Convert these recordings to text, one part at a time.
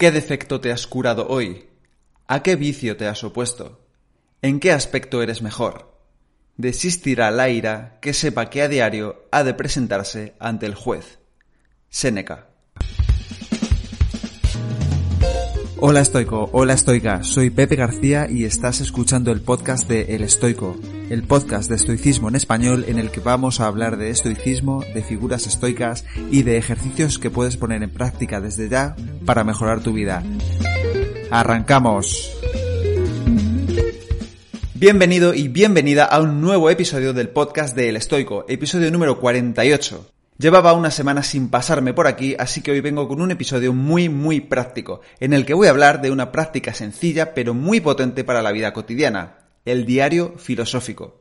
¿Qué defecto te has curado hoy? ¿A qué vicio te has opuesto? ¿En qué aspecto eres mejor? Desistirá la ira que sepa que a diario ha de presentarse ante el juez. Séneca. Hola estoico, hola estoica, soy Pepe García y estás escuchando el podcast de El Estoico, el podcast de estoicismo en español en el que vamos a hablar de estoicismo, de figuras estoicas y de ejercicios que puedes poner en práctica desde ya para mejorar tu vida. ¡Arrancamos! Bienvenido y bienvenida a un nuevo episodio del podcast de El Estoico, episodio número 48. Llevaba una semana sin pasarme por aquí, así que hoy vengo con un episodio muy muy práctico, en el que voy a hablar de una práctica sencilla pero muy potente para la vida cotidiana, el diario filosófico.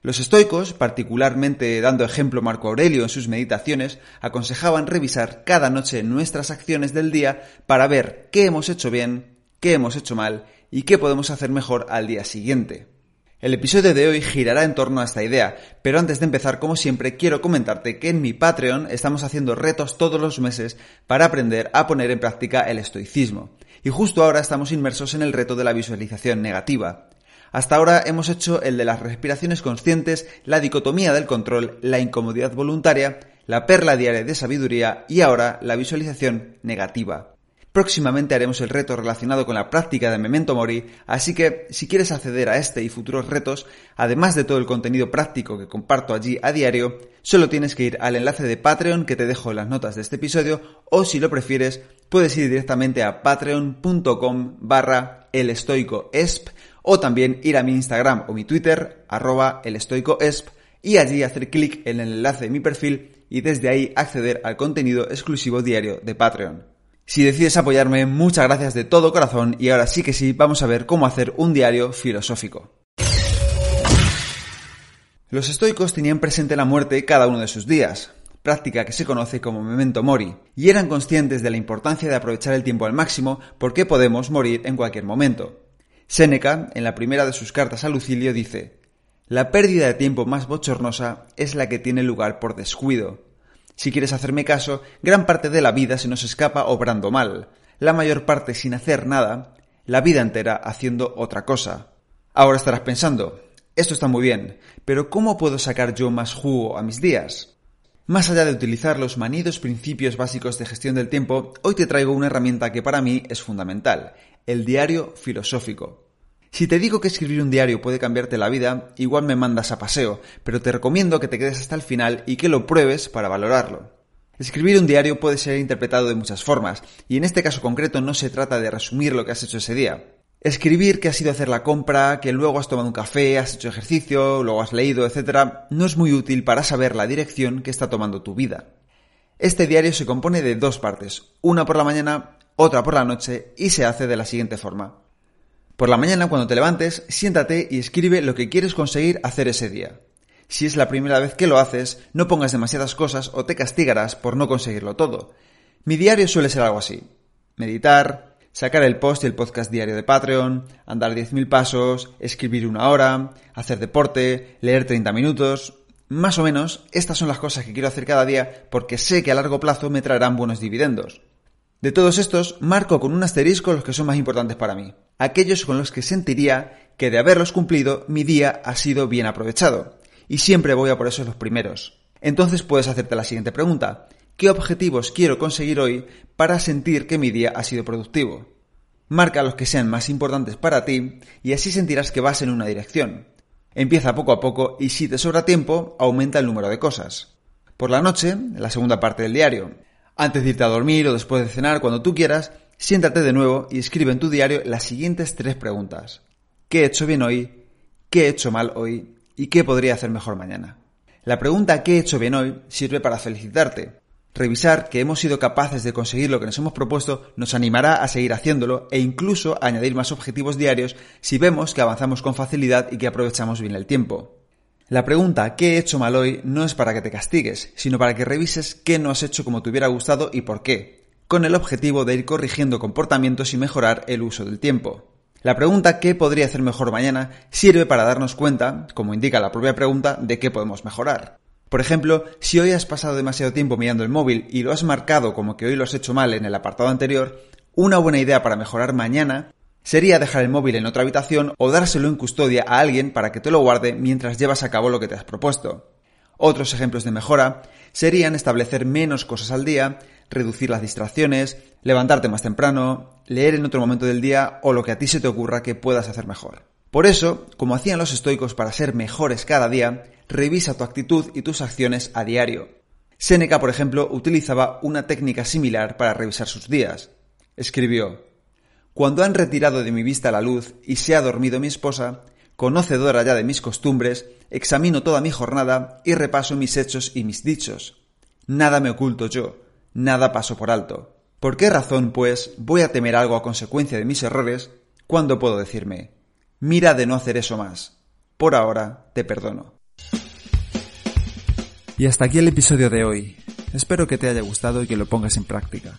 Los estoicos, particularmente dando ejemplo Marco Aurelio en sus meditaciones, aconsejaban revisar cada noche nuestras acciones del día para ver qué hemos hecho bien, qué hemos hecho mal y qué podemos hacer mejor al día siguiente. El episodio de hoy girará en torno a esta idea, pero antes de empezar, como siempre, quiero comentarte que en mi Patreon estamos haciendo retos todos los meses para aprender a poner en práctica el estoicismo. Y justo ahora estamos inmersos en el reto de la visualización negativa. Hasta ahora hemos hecho el de las respiraciones conscientes, la dicotomía del control, la incomodidad voluntaria, la perla diaria de sabiduría y ahora la visualización negativa. Próximamente haremos el reto relacionado con la práctica de Memento Mori, así que si quieres acceder a este y futuros retos, además de todo el contenido práctico que comparto allí a diario, solo tienes que ir al enlace de Patreon que te dejo en las notas de este episodio o si lo prefieres puedes ir directamente a patreon.com barra elestoicoesp o también ir a mi Instagram o mi Twitter arroba elestoicoesp y allí hacer clic en el enlace de mi perfil y desde ahí acceder al contenido exclusivo diario de Patreon. Si decides apoyarme, muchas gracias de todo corazón y ahora sí que sí, vamos a ver cómo hacer un diario filosófico. Los estoicos tenían presente la muerte cada uno de sus días, práctica que se conoce como memento mori, y eran conscientes de la importancia de aprovechar el tiempo al máximo porque podemos morir en cualquier momento. Séneca, en la primera de sus cartas a Lucilio, dice, La pérdida de tiempo más bochornosa es la que tiene lugar por descuido, si quieres hacerme caso, gran parte de la vida se nos escapa obrando mal, la mayor parte sin hacer nada, la vida entera haciendo otra cosa. Ahora estarás pensando, esto está muy bien, pero ¿cómo puedo sacar yo más jugo a mis días? Más allá de utilizar los manidos principios básicos de gestión del tiempo, hoy te traigo una herramienta que para mí es fundamental, el diario filosófico. Si te digo que escribir un diario puede cambiarte la vida, igual me mandas a paseo, pero te recomiendo que te quedes hasta el final y que lo pruebes para valorarlo. Escribir un diario puede ser interpretado de muchas formas, y en este caso concreto no se trata de resumir lo que has hecho ese día. Escribir que has ido a hacer la compra, que luego has tomado un café, has hecho ejercicio, luego has leído, etc., no es muy útil para saber la dirección que está tomando tu vida. Este diario se compone de dos partes, una por la mañana, otra por la noche, y se hace de la siguiente forma. Por la mañana, cuando te levantes, siéntate y escribe lo que quieres conseguir hacer ese día. Si es la primera vez que lo haces, no pongas demasiadas cosas o te castigarás por no conseguirlo todo. Mi diario suele ser algo así. Meditar, sacar el post y el podcast diario de Patreon, andar 10.000 pasos, escribir una hora, hacer deporte, leer 30 minutos. Más o menos, estas son las cosas que quiero hacer cada día porque sé que a largo plazo me traerán buenos dividendos. De todos estos, marco con un asterisco los que son más importantes para mí, aquellos con los que sentiría que de haberlos cumplido mi día ha sido bien aprovechado, y siempre voy a por esos los primeros. Entonces puedes hacerte la siguiente pregunta, ¿qué objetivos quiero conseguir hoy para sentir que mi día ha sido productivo? Marca los que sean más importantes para ti y así sentirás que vas en una dirección. Empieza poco a poco y si te sobra tiempo, aumenta el número de cosas. Por la noche, la segunda parte del diario, antes de irte a dormir o después de cenar, cuando tú quieras, siéntate de nuevo y escribe en tu diario las siguientes tres preguntas. ¿Qué he hecho bien hoy? ¿Qué he hecho mal hoy? ¿Y qué podría hacer mejor mañana? La pregunta ¿qué he hecho bien hoy? sirve para felicitarte. Revisar que hemos sido capaces de conseguir lo que nos hemos propuesto nos animará a seguir haciéndolo e incluso a añadir más objetivos diarios si vemos que avanzamos con facilidad y que aprovechamos bien el tiempo. La pregunta ¿qué he hecho mal hoy? no es para que te castigues, sino para que revises qué no has hecho como te hubiera gustado y por qué, con el objetivo de ir corrigiendo comportamientos y mejorar el uso del tiempo. La pregunta ¿qué podría hacer mejor mañana? sirve para darnos cuenta, como indica la propia pregunta, de qué podemos mejorar. Por ejemplo, si hoy has pasado demasiado tiempo mirando el móvil y lo has marcado como que hoy lo has hecho mal en el apartado anterior, una buena idea para mejorar mañana sería dejar el móvil en otra habitación o dárselo en custodia a alguien para que te lo guarde mientras llevas a cabo lo que te has propuesto. Otros ejemplos de mejora serían establecer menos cosas al día, reducir las distracciones, levantarte más temprano, leer en otro momento del día o lo que a ti se te ocurra que puedas hacer mejor. Por eso, como hacían los estoicos para ser mejores cada día, revisa tu actitud y tus acciones a diario. Séneca, por ejemplo, utilizaba una técnica similar para revisar sus días. Escribió, Cuando han retirado de mi vista la luz y se ha dormido mi esposa, conocedora ya de mis costumbres, examino toda mi jornada y repaso mis hechos y mis dichos. Nada me oculto yo, nada paso por alto. ¿Por qué razón, pues, voy a temer algo a consecuencia de mis errores cuando puedo decirme, mira de no hacer eso más? Por ahora te perdono. Y hasta aquí el episodio de hoy. Espero que te haya gustado y que lo pongas en práctica.